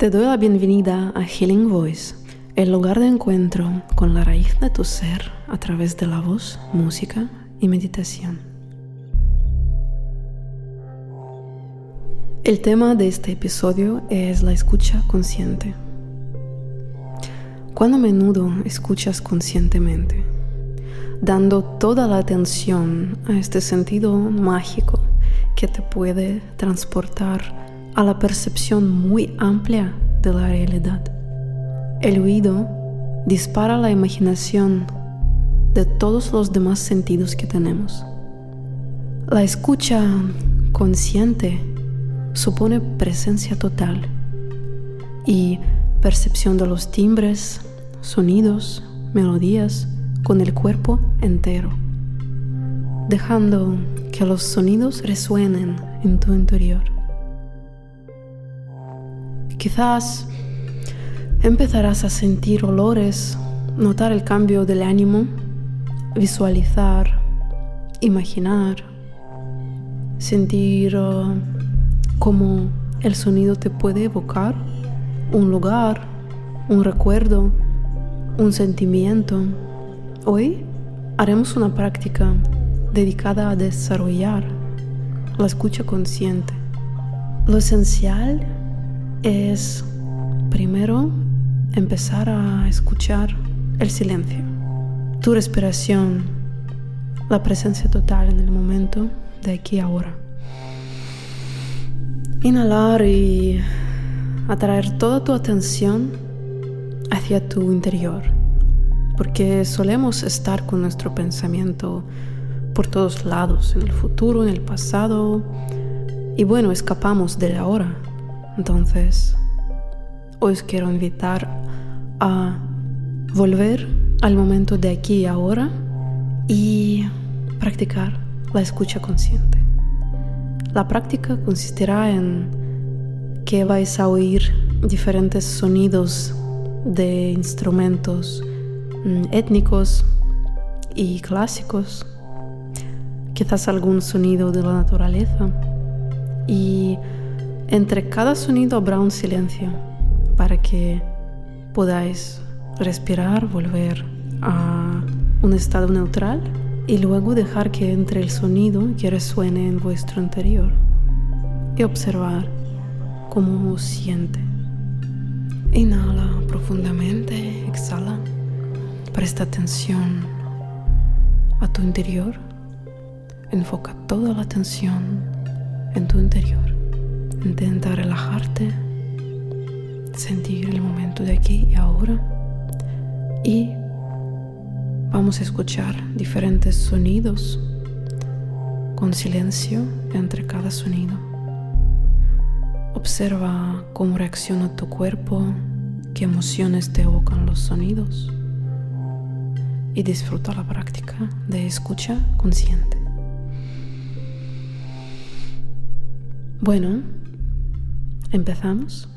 Te doy la bienvenida a Healing Voice, el lugar de encuentro con la raíz de tu ser a través de la voz, música y meditación. El tema de este episodio es la escucha consciente. ¿Cuán a menudo escuchas conscientemente? Dando toda la atención a este sentido mágico que te puede transportar a la percepción muy amplia de la realidad. El oído dispara la imaginación de todos los demás sentidos que tenemos. La escucha consciente supone presencia total y percepción de los timbres, sonidos, melodías con el cuerpo entero, dejando que los sonidos resuenen en tu interior. Quizás empezarás a sentir olores, notar el cambio del ánimo, visualizar, imaginar, sentir uh, cómo el sonido te puede evocar un lugar, un recuerdo, un sentimiento. Hoy haremos una práctica dedicada a desarrollar la escucha consciente. Lo esencial es primero empezar a escuchar el silencio, tu respiración, la presencia total en el momento de aquí ahora. Inhalar y atraer toda tu atención hacia tu interior, porque solemos estar con nuestro pensamiento por todos lados, en el futuro, en el pasado, y bueno, escapamos de ahora entonces, os quiero invitar a volver al momento de aquí y ahora y practicar la escucha consciente. La práctica consistirá en que vais a oír diferentes sonidos de instrumentos mm, étnicos y clásicos, quizás algún sonido de la naturaleza y entre cada sonido habrá un silencio para que podáis respirar, volver a un estado neutral y luego dejar que entre el sonido que resuene en vuestro interior y observar cómo os siente. Inhala profundamente, exhala, presta atención a tu interior, enfoca toda la atención en tu interior. Intenta relajarte, sentir el momento de aquí y ahora y vamos a escuchar diferentes sonidos con silencio entre cada sonido. Observa cómo reacciona tu cuerpo, qué emociones te evocan los sonidos y disfruta la práctica de escucha consciente. Bueno, ¿Empezamos?